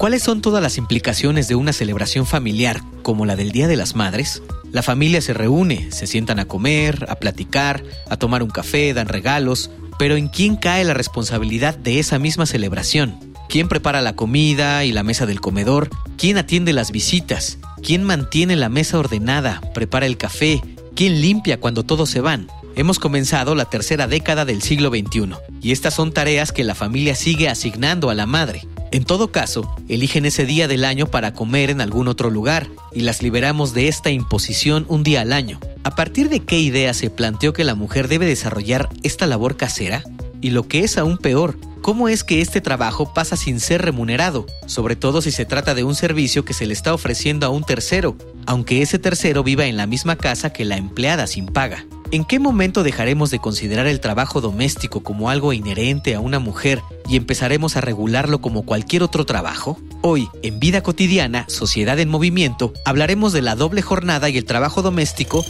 ¿Cuáles son todas las implicaciones de una celebración familiar como la del Día de las Madres? La familia se reúne, se sientan a comer, a platicar, a tomar un café, dan regalos, pero ¿en quién cae la responsabilidad de esa misma celebración? ¿Quién prepara la comida y la mesa del comedor? ¿Quién atiende las visitas? ¿Quién mantiene la mesa ordenada, prepara el café? ¿Quién limpia cuando todos se van? Hemos comenzado la tercera década del siglo XXI y estas son tareas que la familia sigue asignando a la madre. En todo caso, eligen ese día del año para comer en algún otro lugar y las liberamos de esta imposición un día al año. ¿A partir de qué idea se planteó que la mujer debe desarrollar esta labor casera? Y lo que es aún peor, ¿cómo es que este trabajo pasa sin ser remunerado? Sobre todo si se trata de un servicio que se le está ofreciendo a un tercero, aunque ese tercero viva en la misma casa que la empleada sin paga. ¿En qué momento dejaremos de considerar el trabajo doméstico como algo inherente a una mujer y empezaremos a regularlo como cualquier otro trabajo? Hoy, en Vida Cotidiana, Sociedad en Movimiento, hablaremos de la doble jornada y el trabajo doméstico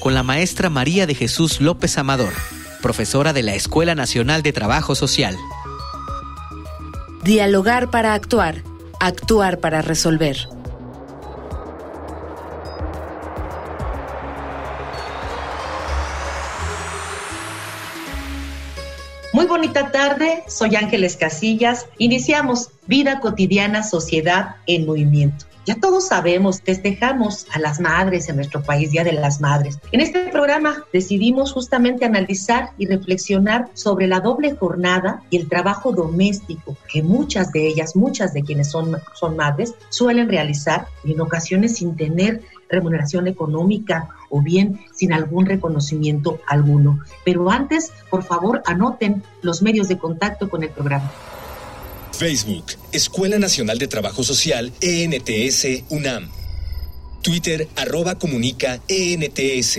con la maestra María de Jesús López Amador, profesora de la Escuela Nacional de Trabajo Social. Dialogar para actuar, actuar para resolver. Muy bonita tarde, soy Ángeles Casillas. Iniciamos Vida Cotidiana, Sociedad en Movimiento. Ya todos sabemos, festejamos a las madres en nuestro país, Día de las Madres. En este programa decidimos justamente analizar y reflexionar sobre la doble jornada y el trabajo doméstico que muchas de ellas, muchas de quienes son, son madres, suelen realizar y en ocasiones sin tener remuneración económica o bien sin algún reconocimiento alguno. Pero antes, por favor, anoten los medios de contacto con el programa. Facebook, Escuela Nacional de Trabajo Social, ENTS, UNAM. Twitter, arroba comunica, ENTS.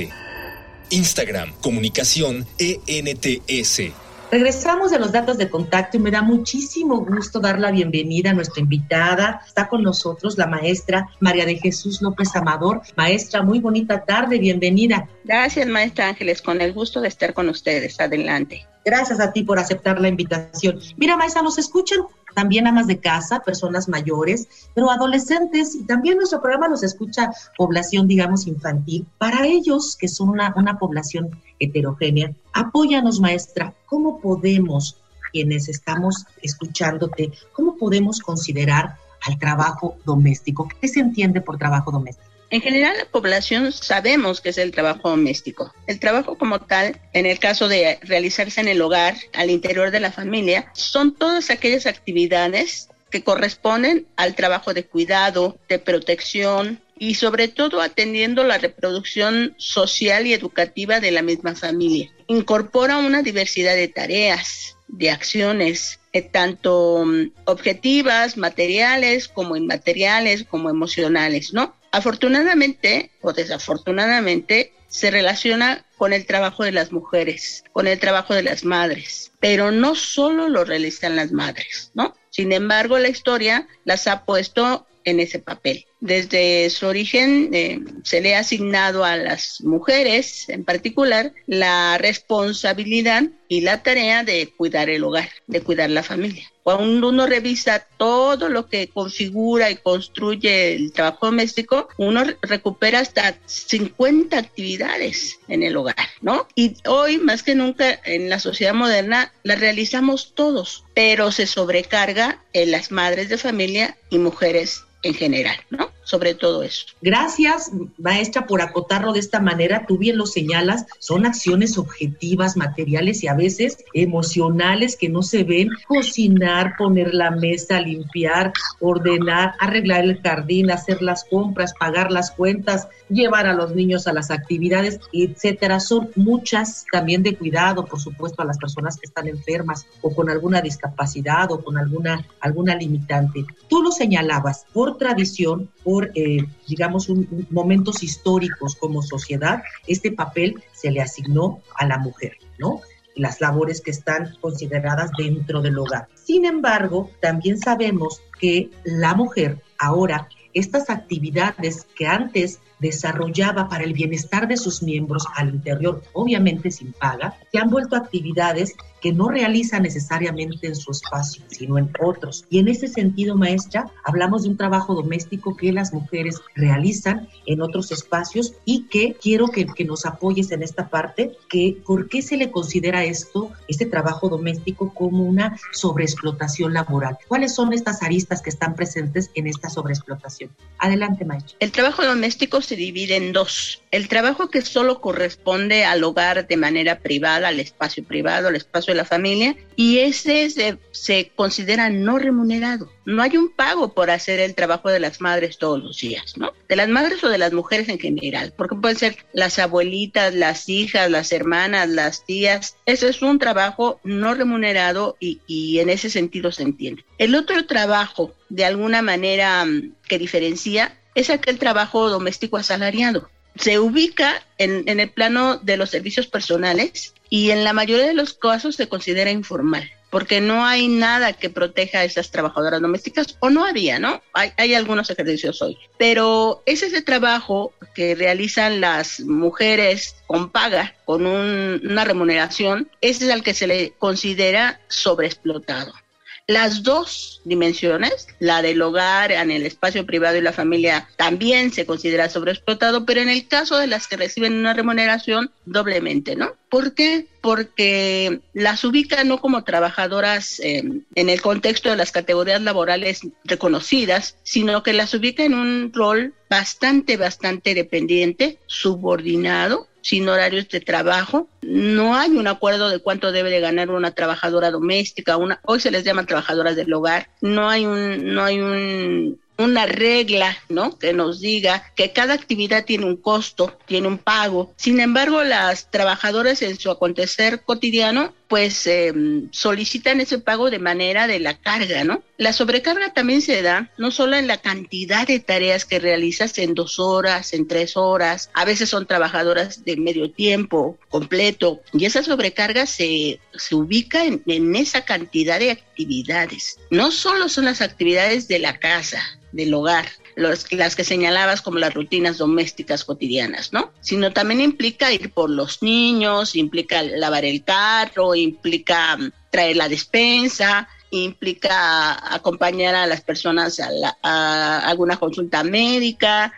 Instagram, comunicación, ENTS. Regresamos de los datos de contacto y me da muchísimo gusto dar la bienvenida a nuestra invitada. Está con nosotros la maestra María de Jesús López Amador. Maestra, muy bonita tarde, bienvenida. Gracias, maestra Ángeles, con el gusto de estar con ustedes. Adelante. Gracias a ti por aceptar la invitación. Mira, maestra, nos escuchan también amas de casa, personas mayores, pero adolescentes y también nuestro programa nos escucha población, digamos, infantil. Para ellos, que son una, una población heterogénea, apóyanos, maestra. ¿Cómo podemos, quienes estamos escuchándote, cómo podemos considerar al trabajo doméstico? ¿Qué se entiende por trabajo doméstico? En general, la población sabemos que es el trabajo doméstico. El trabajo como tal, en el caso de realizarse en el hogar, al interior de la familia, son todas aquellas actividades que corresponden al trabajo de cuidado, de protección y sobre todo atendiendo la reproducción social y educativa de la misma familia. Incorpora una diversidad de tareas, de acciones, eh, tanto mm, objetivas, materiales, como inmateriales, como emocionales, ¿no? Afortunadamente o desafortunadamente se relaciona con el trabajo de las mujeres, con el trabajo de las madres, pero no solo lo realizan las madres, ¿no? Sin embargo, la historia las ha puesto en ese papel. Desde su origen eh, se le ha asignado a las mujeres en particular la responsabilidad y la tarea de cuidar el hogar, de cuidar la familia. Cuando uno revisa todo lo que configura y construye el trabajo doméstico, uno recupera hasta 50 actividades en el hogar, ¿no? Y hoy, más que nunca, en la sociedad moderna, las realizamos todos, pero se sobrecarga en las madres de familia y mujeres en general, ¿no? Sobre todo eso. Gracias, maestra, por acotarlo de esta manera. Tú bien lo señalas, son acciones objetivas, materiales y a veces emocionales que no se ven. Cocinar, poner la mesa, limpiar, ordenar, arreglar el jardín, hacer las compras, pagar las cuentas, llevar a los niños a las actividades, etcétera. Son muchas también de cuidado, por supuesto, a las personas que están enfermas o con alguna discapacidad o con alguna, alguna limitante. Tú lo señalabas, por tradición, por, eh, digamos, momentos históricos como sociedad, este papel se le asignó a la mujer, ¿no? las labores que están consideradas dentro del hogar. Sin embargo, también sabemos que la mujer ahora, estas actividades que antes desarrollaba para el bienestar de sus miembros al interior, obviamente sin paga, se han vuelto actividades que no realiza necesariamente en su espacio, sino en otros. Y en ese sentido, maestra, hablamos de un trabajo doméstico que las mujeres realizan en otros espacios y que quiero que, que nos apoyes en esta parte, que por qué se le considera esto, este trabajo doméstico, como una sobreexplotación laboral. ¿Cuáles son estas aristas que están presentes en esta sobreexplotación? Adelante, maestra. El trabajo doméstico se divide en dos. El trabajo que solo corresponde al hogar de manera privada, al espacio privado, al espacio de la familia y ese se, considera no remunerado. No hay un pago por hacer el trabajo de las madres todos los días, ¿no? De las madres o de las mujeres en general, porque pueden ser las abuelitas, las hijas, las hermanas, las tías. Ese es un trabajo no remunerado y, y en ese sentido se entiende. El otro trabajo, de alguna manera mm, que diferencia, es aquel trabajo doméstico asalariado se ubica en, el plano de los servicios personales y en la mayoría de los casos se considera informal, porque no hay nada que proteja a esas trabajadoras domésticas, o no había, ¿no? Hay, hay algunos ejercicios hoy, pero es ese trabajo que realizan las mujeres con paga, con un, una remuneración, ese es al que se le considera sobreexplotado. Las dos dimensiones, la del hogar, en el espacio privado y la familia, también se considera sobreexplotado, pero en el caso de las que reciben una remuneración, doblemente, ¿no? ¿Por qué? Porque las ubica no como trabajadoras eh, en el contexto de las categorías laborales reconocidas, sino que las ubica en un rol bastante, bastante dependiente, subordinado, sin horarios de trabajo. No hay un acuerdo de cuánto debe de ganar una trabajadora doméstica, hoy se les llama trabajadoras del hogar. No hay un, no hay un, una regla, ¿no? Que nos diga que cada actividad tiene un costo, tiene un pago. Sin embargo, las trabajadoras en su acontecer cotidiano, pues eh, solicitan ese pago de manera de la carga, ¿no? La sobrecarga también se da no solo en la cantidad de tareas que realizas en dos horas, en tres horas, a veces son trabajadoras de medio tiempo, completo, y esa sobrecarga se, se ubica en, en esa cantidad de actividades. No solo son las actividades de la casa, del hogar, los, las que señalabas como las rutinas domésticas cotidianas, ¿no? Sino también implica ir por los niños, implica lavar el carro, implica mm, traer la despensa, implica acompañar a las personas a, la, a alguna consulta médica,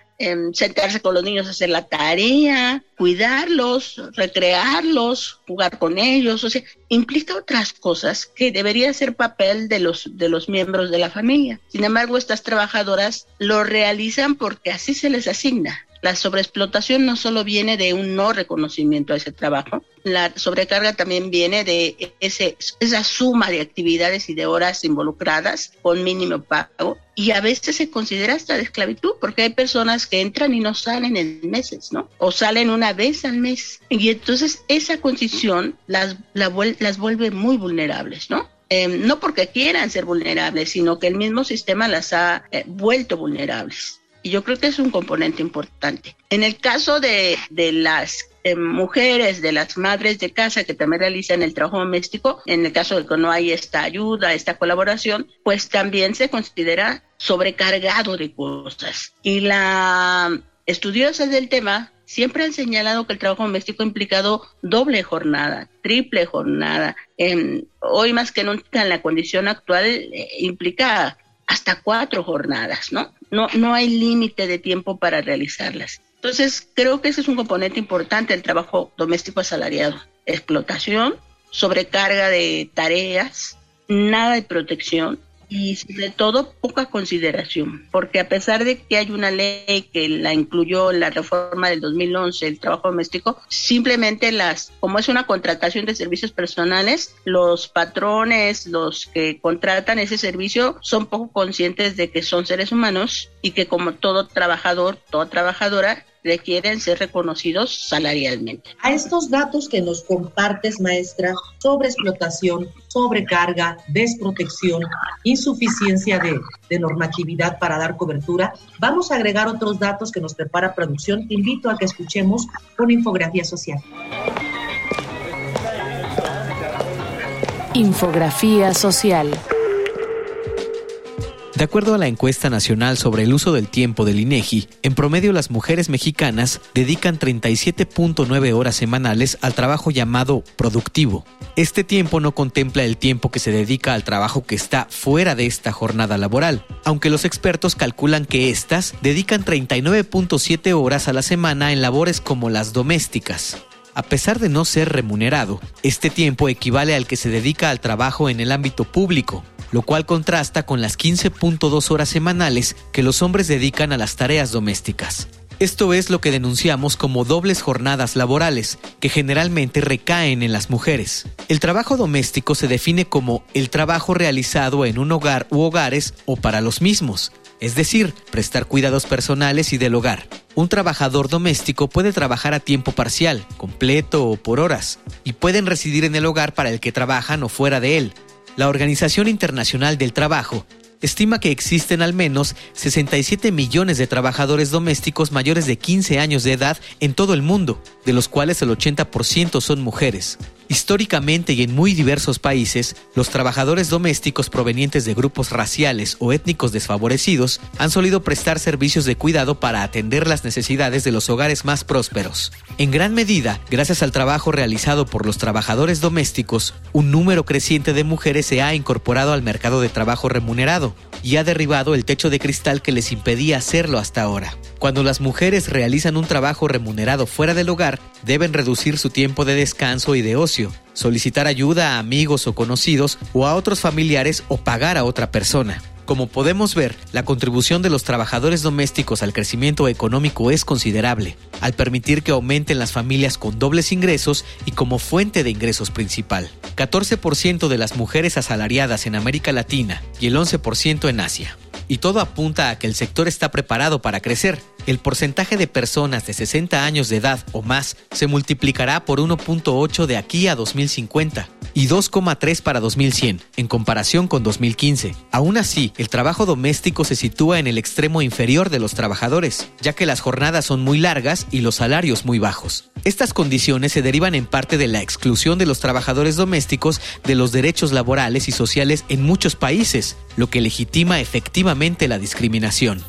sentarse con los niños a hacer la tarea, cuidarlos, recrearlos, jugar con ellos, o sea, implica otras cosas que debería ser papel de los, de los miembros de la familia. Sin embargo, estas trabajadoras lo realizan porque así se les asigna. La sobreexplotación no solo viene de un no reconocimiento a ese trabajo, la sobrecarga también viene de esa suma de actividades y de horas involucradas con mínimo pago y a veces se considera hasta de esclavitud porque hay personas que entran y no salen en meses, ¿no? O salen una vez al mes. Y entonces esa condición las, la, las vuelve muy vulnerables, ¿no? Eh, no porque quieran ser vulnerables, sino que el mismo sistema las ha eh, vuelto vulnerables. Y yo creo que es un componente importante. En el caso de, de las eh, mujeres, de las madres de casa que también realizan el trabajo doméstico, en el caso de que no hay esta ayuda, esta colaboración, pues también se considera sobrecargado de cosas. Y la estudiosa del tema siempre han señalado que el trabajo doméstico ha implicado doble jornada, triple jornada. En, hoy más que nunca en la condición actual eh, implica hasta cuatro jornadas, ¿no? No, no hay límite de tiempo para realizarlas. Entonces, creo que ese es un componente importante del trabajo doméstico asalariado. Explotación, sobrecarga de tareas, nada de protección y sobre todo poca consideración, porque a pesar de que hay una ley que la incluyó la reforma del 2011, el trabajo doméstico, simplemente las, como es una contratación de servicios personales, los patrones, los que contratan ese servicio, son poco conscientes de que son seres humanos y que como todo trabajador, toda trabajadora, requieren ser reconocidos salarialmente. A estos datos que nos compartes, maestra, sobre explotación, sobrecarga, desprotección, insuficiencia de, de, normatividad para dar cobertura, vamos a agregar otros datos que nos prepara producción. Te invito a que escuchemos una infografía social. Infografía social. De acuerdo a la encuesta nacional sobre el uso del tiempo del INEGI, en promedio las mujeres mexicanas dedican 37.9 horas semanales al trabajo llamado productivo. Este tiempo no contempla el tiempo que se dedica al trabajo que está fuera de esta jornada laboral, aunque los expertos calculan que éstas dedican 39.7 horas a la semana en labores como las domésticas. A pesar de no ser remunerado, este tiempo equivale al que se dedica al trabajo en el ámbito público, lo cual contrasta con las 15.2 horas semanales que los hombres dedican a las tareas domésticas. Esto es lo que denunciamos como dobles jornadas laborales, que generalmente recaen en las mujeres. El trabajo doméstico se define como el trabajo realizado en un hogar u hogares o para los mismos, es decir, prestar cuidados personales y del hogar. Un trabajador doméstico puede trabajar a tiempo parcial, completo o por horas, y pueden residir en el hogar para el que trabajan o fuera de él, la Organización Internacional del Trabajo estima que existen al menos 67 millones de trabajadores domésticos mayores de 15 años de edad en todo el mundo, de los cuales el 80% son mujeres. Históricamente y en muy diversos países, los trabajadores domésticos provenientes de grupos raciales o étnicos desfavorecidos han solido prestar servicios de cuidado para atender las necesidades de los hogares más prósperos. En gran medida, gracias al trabajo realizado por los trabajadores domésticos, un número creciente de mujeres se ha incorporado al mercado de trabajo remunerado y ha derribado el techo de cristal que les impedía hacerlo hasta ahora. Cuando las mujeres realizan un trabajo remunerado fuera del hogar, deben reducir su tiempo de descanso y de ocio, solicitar ayuda a amigos o conocidos o a otros familiares o pagar a otra persona. Como podemos ver, la contribución de los trabajadores domésticos al crecimiento económico es considerable, al permitir que aumenten las familias con dobles ingresos y como fuente de ingresos principal. 14% de las mujeres asalariadas en América Latina y el 11% en Asia. Y todo apunta a que el sector está preparado para crecer. El porcentaje de personas de 60 años de edad o más se multiplicará por 1.8 de aquí a 2050 y 2,3 para 2100, en comparación con 2015. Aún así, el trabajo doméstico se sitúa en el extremo inferior de los trabajadores, ya que las jornadas son muy largas y los salarios muy bajos. Estas condiciones se derivan en parte de la exclusión de los trabajadores domésticos de los derechos laborales y sociales en muchos países, lo que legitima efectivamente la discriminación.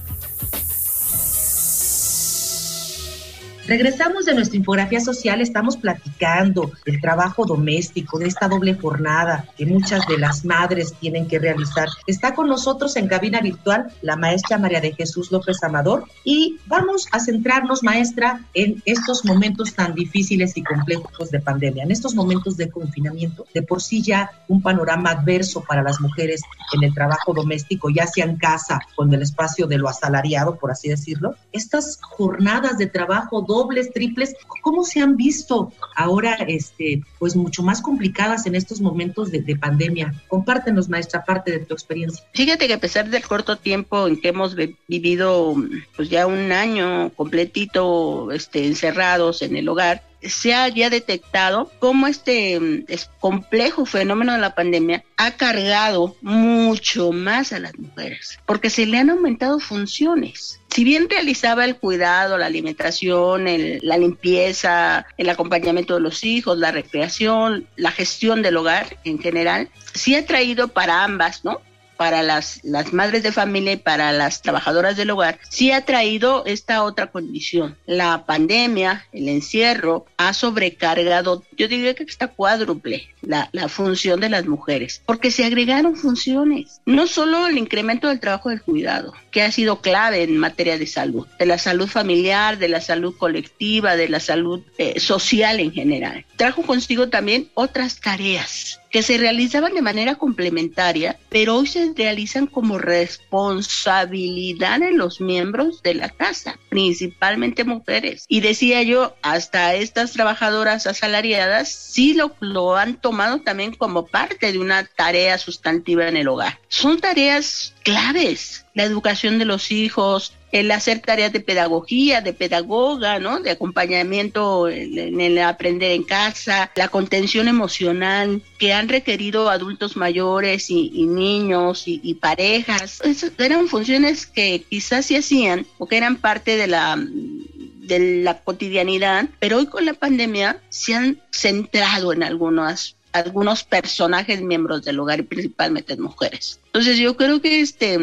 Regresamos de nuestra infografía social, estamos platicando del trabajo doméstico, de esta doble jornada que muchas de las madres tienen que realizar. Está con nosotros en cabina virtual la maestra María de Jesús López Amador y vamos a centrarnos, maestra, en estos momentos tan difíciles y complejos de pandemia, en estos momentos de confinamiento, de por sí ya un panorama adverso para las mujeres en el trabajo doméstico, ya sea en casa, con el espacio de lo asalariado, por así decirlo. Estas jornadas de trabajo dobles, triples, ¿cómo se han visto ahora, este, pues mucho más complicadas en estos momentos de, de pandemia? Compártenos, maestra, parte de tu experiencia. Fíjate que a pesar del corto tiempo en que hemos vivido, pues ya un año completito, este, encerrados en el hogar, se ha ya detectado cómo este mm, complejo fenómeno de la pandemia ha cargado mucho más a las mujeres, porque se le han aumentado funciones. Si bien realizaba el cuidado, la alimentación, la limpieza, el acompañamiento de los hijos, la recreación, la gestión del hogar en general, sí ha traído para ambas, ¿no? Para las, las madres de familia y para las trabajadoras del hogar, sí ha traído esta otra condición. La pandemia, el encierro, ha sobrecargado, yo diría que está cuádruple la, la función de las mujeres, porque se agregaron funciones, no solo el incremento del trabajo del cuidado, que ha sido clave en materia de salud, de la salud familiar, de la salud colectiva, de la salud eh, social en general. Trajo consigo también otras tareas que se realizaban de manera complementaria, pero hoy se realizan como responsabilidad de los miembros de la casa, principalmente mujeres. Y decía yo, hasta estas trabajadoras asalariadas sí lo, lo han tomado también como parte de una tarea sustantiva en el hogar. Son tareas claves, la educación de los hijos, el hacer tareas de pedagogía, de pedagoga, ¿no? De acompañamiento en el aprender en casa, la contención emocional que han requerido adultos mayores y, niños y, parejas. Esas eran funciones que quizás se hacían o que eran parte de la de la cotidianidad, pero hoy con la pandemia se han centrado en algunas algunos personajes miembros del hogar y principalmente mujeres. Entonces yo creo que este,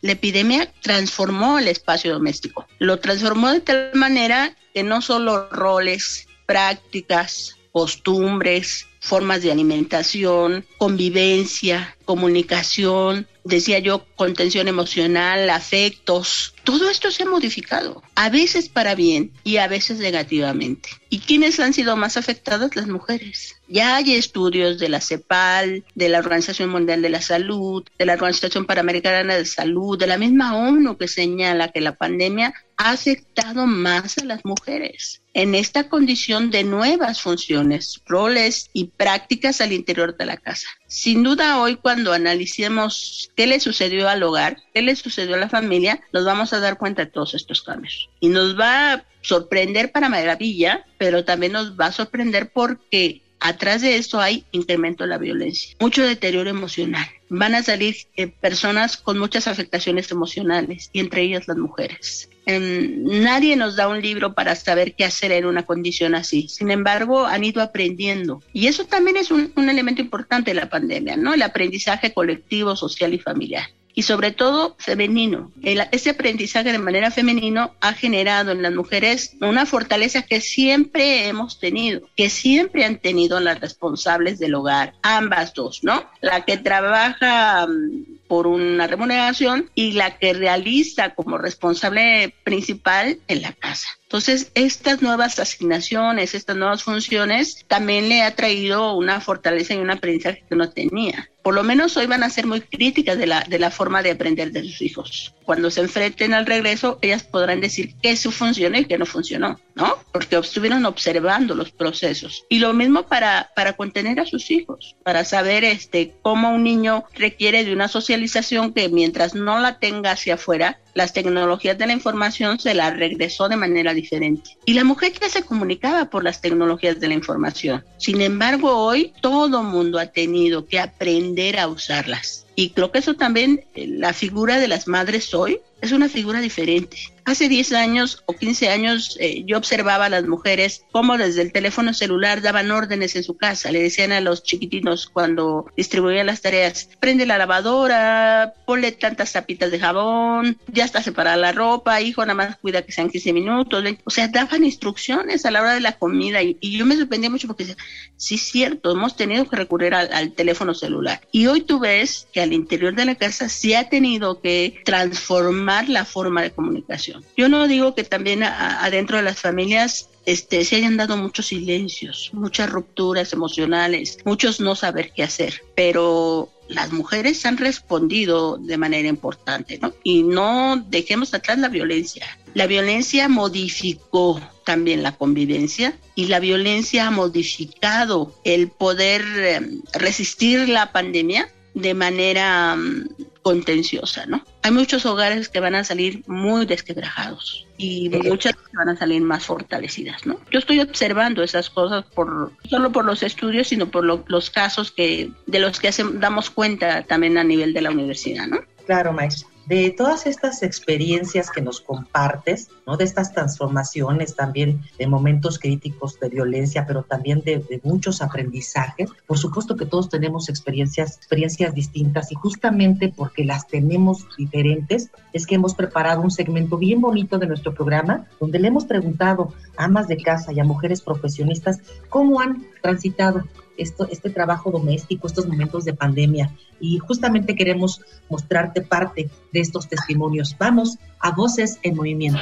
la epidemia transformó el espacio doméstico. Lo transformó de tal manera que no solo roles, prácticas, costumbres, formas de alimentación, convivencia, comunicación, decía yo, contención emocional, afectos. Todo esto se ha modificado, a veces para bien y a veces negativamente. ¿Y quiénes han sido más afectadas? Las mujeres. Ya hay estudios de la CEPAL, de la Organización Mundial de la Salud, de la Organización Panamericana de Salud, de la misma ONU que señala que la pandemia ha afectado más a las mujeres en esta condición de nuevas funciones, roles y prácticas al interior de la casa. Sin duda hoy cuando analicemos qué le sucedió al hogar, qué le sucedió a la familia, nos vamos a dar cuenta de todos estos cambios. Y nos va a sorprender para maravilla, pero también nos va a sorprender porque atrás de esto hay incremento de la violencia, mucho deterioro emocional. Van a salir eh, personas con muchas afectaciones emocionales y entre ellas las mujeres. Em, nadie nos da un libro para saber qué hacer en una condición así. Sin embargo, han ido aprendiendo. Y eso también es un, un elemento importante de la pandemia, ¿no? El aprendizaje colectivo, social y familiar y sobre todo femenino. ese aprendizaje de manera femenino ha generado en las mujeres una fortaleza que siempre hemos tenido, que siempre han tenido las responsables del hogar, ambas dos, ¿no? La que trabaja mm, por una remuneración y la que realiza como responsable principal en la casa. Entonces, estas nuevas asignaciones, estas nuevas funciones, también le ha traído una fortaleza y un aprendizaje que no tenía. Por lo menos hoy van a ser muy críticas de la, de la forma de aprender de sus hijos. Cuando se enfrenten al regreso, ellas podrán decir qué su funcionó y qué no funcionó, ¿no? Porque estuvieron observando los procesos. Y lo mismo para, para contener a sus hijos, para saber este, cómo un niño requiere de una socialización que mientras no la tenga hacia afuera, las tecnologías de la información se la regresó de manera diferente. Y la mujer ya se comunicaba por las tecnologías de la información. Sin embargo, hoy todo mundo ha tenido que aprender a usarlas. Y creo que eso también, eh, la figura de las madres hoy es una figura diferente. Hace 10 años o 15 años eh, yo observaba a las mujeres cómo desde el teléfono celular daban órdenes en su casa. Le decían a los chiquitinos cuando distribuían las tareas, prende la lavadora, ponle tantas tapitas de jabón, ya está separada la ropa, hijo, nada más cuida que sean 15 minutos. O sea, daban instrucciones a la hora de la comida y, yo me sorprendía mucho porque decía, sí es cierto, hemos tenido que recurrir al, al teléfono celular. Y hoy tú ves que al interior de la casa se ha tenido que transformar la forma de comunicación yo no digo que también adentro de las familias este, se hayan dado muchos silencios, muchas rupturas emocionales, muchos no saber qué hacer, pero las mujeres han respondido de manera importante, ¿no? Y no dejemos atrás la violencia. La violencia modificó también la convivencia y la violencia ha modificado el poder em, resistir la pandemia de manera em, contenciosa, ¿no? Hay muchos hogares que van a salir muy desquebrajados y muchas que van a salir más fortalecidas, ¿no? Yo estoy observando esas cosas por solo por los estudios, sino por los casos que de los que damos cuenta también a nivel de la universidad, ¿no? Claro, maestra de todas estas experiencias que nos compartes, ¿no? De estas transformaciones también de momentos críticos de violencia, pero también de, muchos aprendizajes. Por supuesto que todos tenemos experiencias, experiencias distintas y justamente porque las tenemos diferentes es que hemos preparado un segmento bien bonito de nuestro programa donde le hemos preguntado a amas de casa y a mujeres profesionistas cómo han transitado esto, este trabajo doméstico, estos momentos de pandemia. Y justamente queremos mostrarte parte de estos testimonios. Vamos a Voces en Movimiento.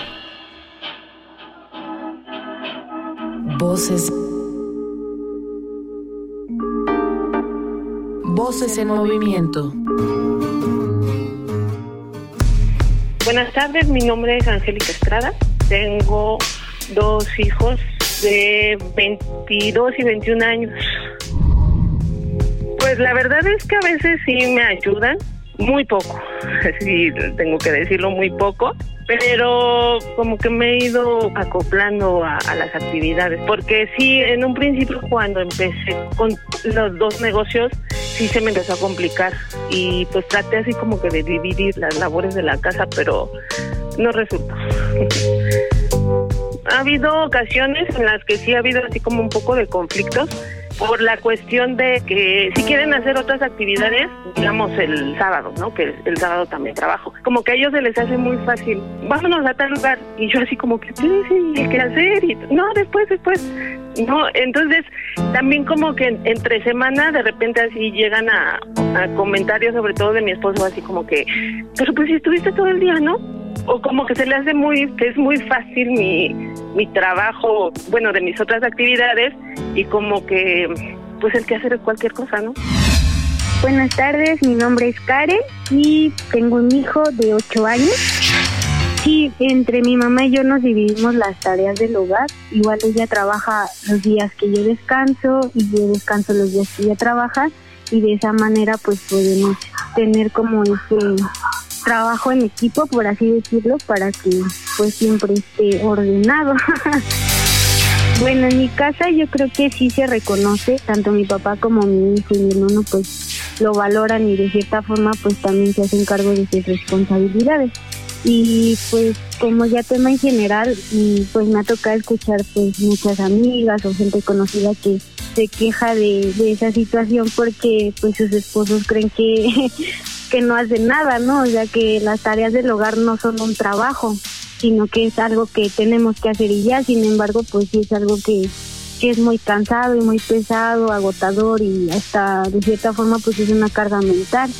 Voces. Voces en movimiento. Buenas tardes, mi nombre es Angélica Estrada. Tengo dos hijos de 22 y 21 años. Pues la verdad es que a veces sí me ayudan, muy poco, sí, tengo que decirlo muy poco, pero como que me he ido acoplando a, las actividades, porque sí, en un principio cuando empecé con los dos negocios, sí se me empezó a complicar y pues traté así como que de dividir las labores de la casa, pero no resultó. ha habido ocasiones en las que sí ha habido así como un poco de conflictos por la cuestión de que si quieren hacer otras actividades, digamos el sábado, ¿no? Que el sábado también trabajo. Como que a ellos se les hace muy fácil, vámonos a tal lugar. Y yo así como que, sí, ¿qué hacer? Y, no, después, después. No, entonces también como que entre semana de repente así llegan a, comentarios, sobre todo de mi esposo, así como que, pero pues si estuviste todo el día, ¿no? o como que se le hace muy, es muy fácil mi, mi trabajo, bueno, de mis otras actividades y como que pues el que hacer cualquier cosa, ¿no? Buenas tardes, mi nombre es Karen y tengo un hijo de 8 años. Sí, entre mi mamá y yo nos dividimos las tareas del hogar. Igual ella trabaja los días que yo descanso y yo descanso los días que ella trabaja y de esa manera pues podemos tener como ese trabajo en equipo, por así decirlo, para que pues siempre esté ordenado. bueno, en mi casa yo creo que sí se reconoce, tanto mi papá como mi hijo y mi hermano pues lo valoran y de cierta forma pues también se hacen cargo de sus responsabilidades. Y pues como ya tema en general, pues me ha tocado escuchar pues muchas amigas o gente conocida que se queja de, de esa situación porque pues sus esposos creen que que no hacen nada, ¿no? Ya que las tareas del hogar no son un trabajo, sino que es algo que tenemos que hacer y ya, sin embargo, pues sí es algo que, que es muy cansado y muy pesado, agotador y hasta de cierta forma pues es una carga mental.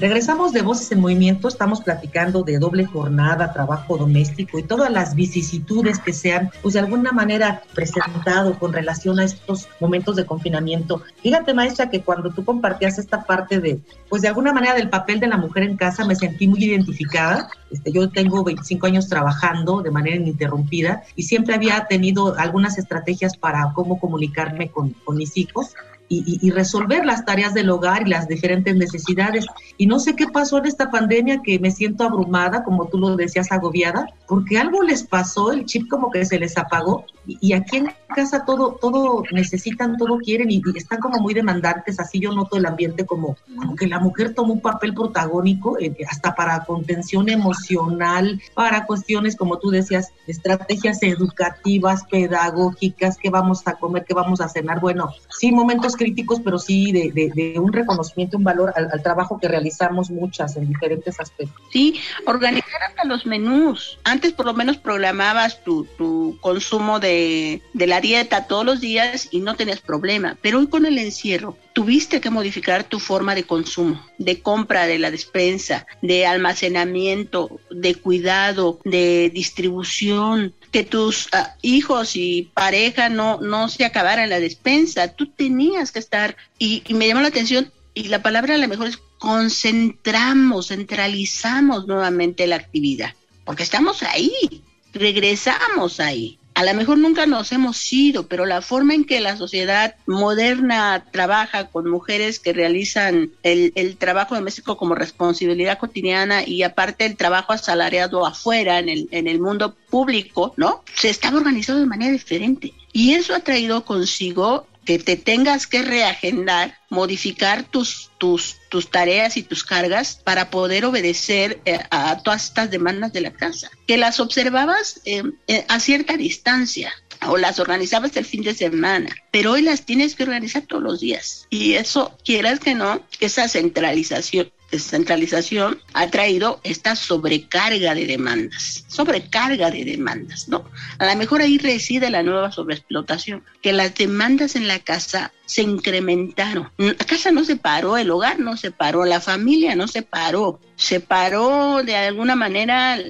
Regresamos de Voces en Movimiento, estamos platicando de doble jornada, trabajo doméstico y todas las vicisitudes que se han, pues de alguna manera, presentado con relación a estos momentos de confinamiento. Fíjate, maestra, que cuando tú compartías esta parte de, pues de alguna manera del papel de la mujer en casa, me sentí muy identificada. Este, yo tengo 25 años trabajando de manera ininterrumpida y siempre había tenido algunas estrategias para cómo comunicarme con, con mis hijos y, resolver las tareas del hogar y las diferentes necesidades. Y no sé qué pasó en esta pandemia que me siento abrumada, como tú lo decías, agobiada, porque algo les pasó, el chip como que se les apagó y, aquí en casa todo, todo necesitan, todo quieren y, están como muy demandantes, así yo noto el ambiente como, como que la mujer toma un papel protagónico, eh, hasta para contención emocional, para cuestiones, como tú decías, estrategias educativas, pedagógicas, qué vamos a comer, qué vamos a cenar, bueno, sí, momentos críticos, pero sí de, un reconocimiento, un valor al, trabajo que realizamos muchas en diferentes aspectos. Sí, organizar hasta los menús. Antes por lo menos programabas tu, tu consumo de, de la dieta todos los días y no tenías problema, pero hoy con el encierro tuviste que modificar tu forma de consumo, de compra de la despensa, de almacenamiento, de cuidado, de distribución, que tus ah, hijos y pareja no, no se acabaran la despensa. Tú tenías que estar, y, me llama la atención, y la palabra a lo mejor es concentramos, centralizamos nuevamente la actividad, porque estamos ahí, regresamos ahí a lo mejor nunca nos hemos ido, pero la forma en que la sociedad moderna trabaja con mujeres que realizan el, trabajo doméstico como responsabilidad cotidiana y aparte el trabajo asalariado afuera en el, mundo público, ¿no? Se estaba organizado de manera diferente. Y eso ha traído consigo que te tengas que reagendar, modificar tus, tus, tus tareas y tus cargas para poder obedecer eh, a todas estas demandas de la casa, que las observabas eh, eh, a cierta distancia o las organizabas el fin de semana, pero hoy las tienes que organizar todos los días. Y eso, quieras que no, esa centralización descentralización ha traído esta sobrecarga de demandas, sobrecarga de demandas, ¿no? A lo mejor ahí reside la nueva sobreexplotación, que las demandas en la casa se incrementaron. La casa no se paró, el hogar no se paró, la familia no se paró, se paró de alguna manera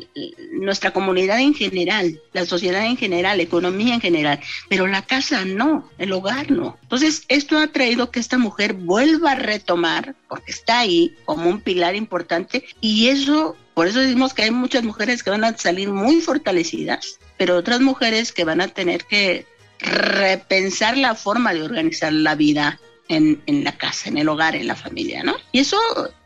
nuestra comunidad en general, la sociedad en general, la economía en general, pero la casa no, el hogar no. Entonces, esto ha traído que esta mujer vuelva a retomar, porque está ahí como un pilar importante, y eso, por eso decimos que hay muchas mujeres que van a salir muy fortalecidas, pero otras mujeres que van a tener que repensar la forma de organizar la vida en, en, la casa, en el hogar, en la familia, ¿no? Y eso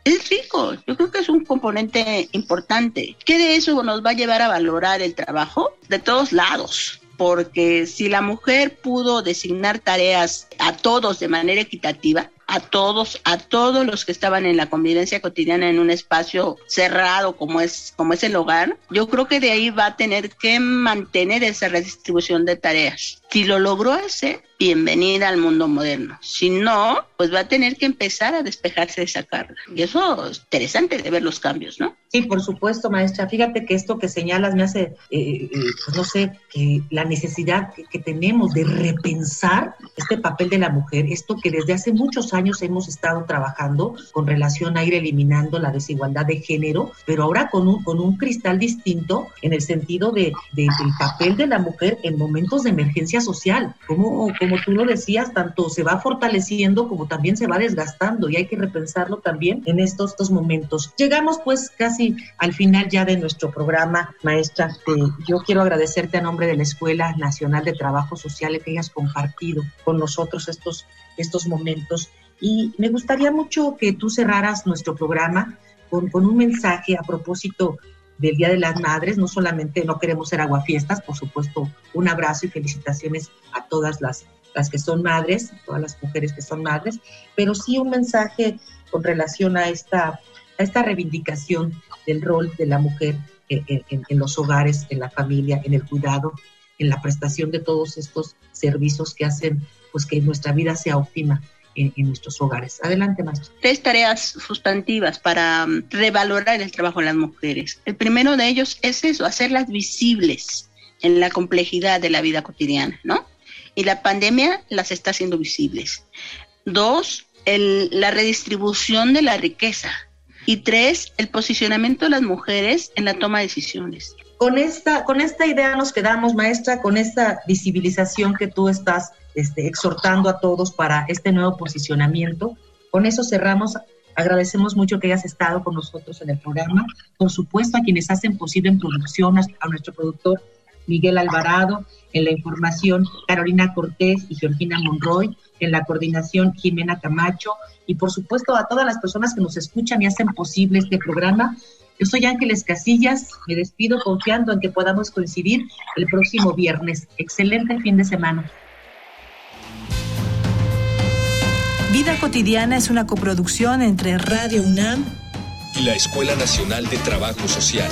es rico, yo creo que es un componente importante. ¿Qué de eso nos va a llevar a valorar el trabajo? De todos lados, porque si la mujer pudo designar tareas a todos de manera equitativa, a todos, a todos los que estaban en la convivencia cotidiana en un espacio cerrado como es, como es el hogar, yo creo que de ahí va a tener que mantener esa redistribución de tareas. Si lo logró hacer, bienvenida al mundo moderno. Si no, pues va a tener que empezar a despejarse de esa carga. Y eso es interesante de ver los cambios, ¿no? Sí, por supuesto, maestra. Fíjate que esto que señalas me hace, eh, eh, pues no sé, que la necesidad que, que tenemos de repensar este papel de la mujer, esto que desde hace muchos años hemos estado trabajando con relación a ir eliminando la desigualdad de género, pero ahora con un, con un cristal distinto en el sentido de, de del papel de la mujer en momentos de emergencia social. Como, como tú lo decías, tanto se va fortaleciendo como también se va desgastando y hay que repensarlo también en estos, estos momentos. Llegamos pues casi al final ya de nuestro programa, maestra. Eh, yo quiero agradecerte a nombre de la Escuela Nacional de Trabajo Social que hayas compartido con nosotros estos, estos momentos. Y me gustaría mucho que tú cerraras nuestro programa con, con un mensaje a propósito del Día de las Madres. No solamente no queremos ser aguafiestas, por supuesto, un abrazo y felicitaciones a todas las, las que son madres, todas las mujeres que son madres, pero sí un mensaje con relación a esta, a esta reivindicación del rol de la mujer en, en, en los hogares, en la familia, en el cuidado, en la prestación de todos estos servicios que hacen pues que nuestra vida sea óptima en, en, nuestros hogares. Adelante, maestro. Tres tareas sustantivas para um, revalorar el trabajo de las mujeres. El primero de ellos es eso, hacerlas visibles en la complejidad de la vida cotidiana, ¿no? Y la pandemia las está haciendo visibles. Dos, el, la redistribución de la riqueza. Y tres, el posicionamiento de las mujeres en la toma de decisiones. Con esta, con esta idea nos quedamos, maestra, con esta visibilización que tú estás este, exhortando a todos para este nuevo posicionamiento. Con eso cerramos. Agradecemos mucho que hayas estado con nosotros en el programa. Por supuesto, a quienes hacen posible en producción, a nuestro productor Miguel Alvarado, en la información Carolina Cortés y Georgina Monroy, en la coordinación Jimena Camacho y por supuesto a todas las personas que nos escuchan y hacen posible este programa. Yo soy Ángeles Casillas, me despido confiando en que podamos coincidir el próximo viernes. Excelente fin de semana. Vida cotidiana es una coproducción entre Radio UNAM y la Escuela Nacional de Trabajo Social.